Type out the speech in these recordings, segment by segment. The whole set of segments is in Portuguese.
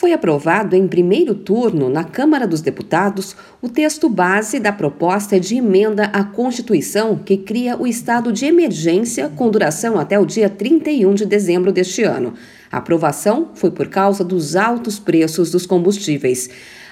Foi aprovado em primeiro turno na Câmara dos Deputados o texto base da proposta de emenda à Constituição que cria o estado de emergência com duração até o dia 31 de dezembro deste ano. A aprovação foi por causa dos altos preços dos combustíveis.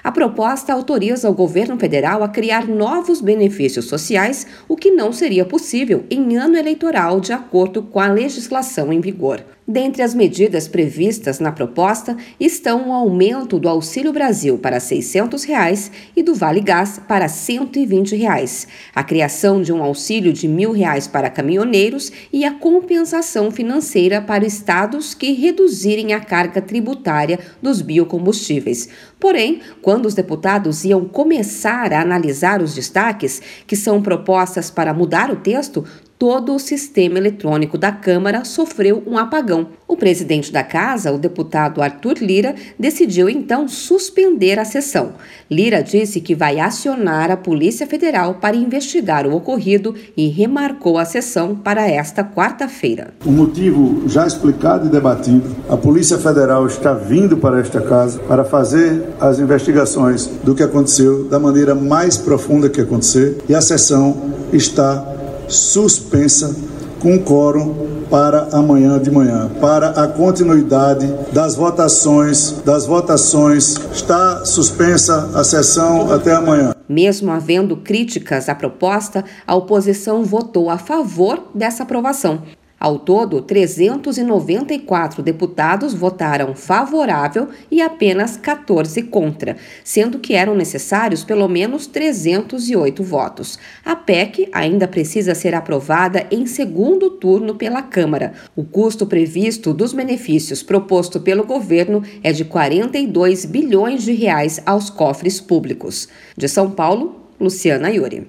A proposta autoriza o governo federal a criar novos benefícios sociais, o que não seria possível em ano eleitoral, de acordo com a legislação em vigor. Dentre as medidas previstas na proposta estão o aumento do Auxílio Brasil para 600 reais e do Vale Gás para 120 reais, a criação de um auxílio de 1.000 reais para caminhoneiros e a compensação financeira para estados que reduzirem a carga tributária dos biocombustíveis. Porém, quando os deputados iam começar a analisar os destaques, que são propostas para mudar o texto, todo o sistema eletrônico da Câmara sofreu um apagão. O presidente da casa, o deputado Arthur Lira, decidiu então suspender a sessão. Lira disse que vai acionar a Polícia Federal para investigar o ocorrido e remarcou a sessão para esta quarta-feira. O motivo já explicado e debatido, a Polícia Federal está vindo para esta casa para fazer as investigações do que aconteceu da maneira mais profunda que acontecer e a sessão está suspensa com quórum para amanhã de manhã, para a continuidade das votações, das votações. Está suspensa a sessão até amanhã. Mesmo havendo críticas à proposta, a oposição votou a favor dessa aprovação. Ao todo, 394 deputados votaram favorável e apenas 14 contra, sendo que eram necessários pelo menos 308 votos. A PEC ainda precisa ser aprovada em segundo turno pela Câmara. O custo previsto dos benefícios proposto pelo governo é de 42 bilhões de reais aos cofres públicos. De São Paulo, Luciana Iuri.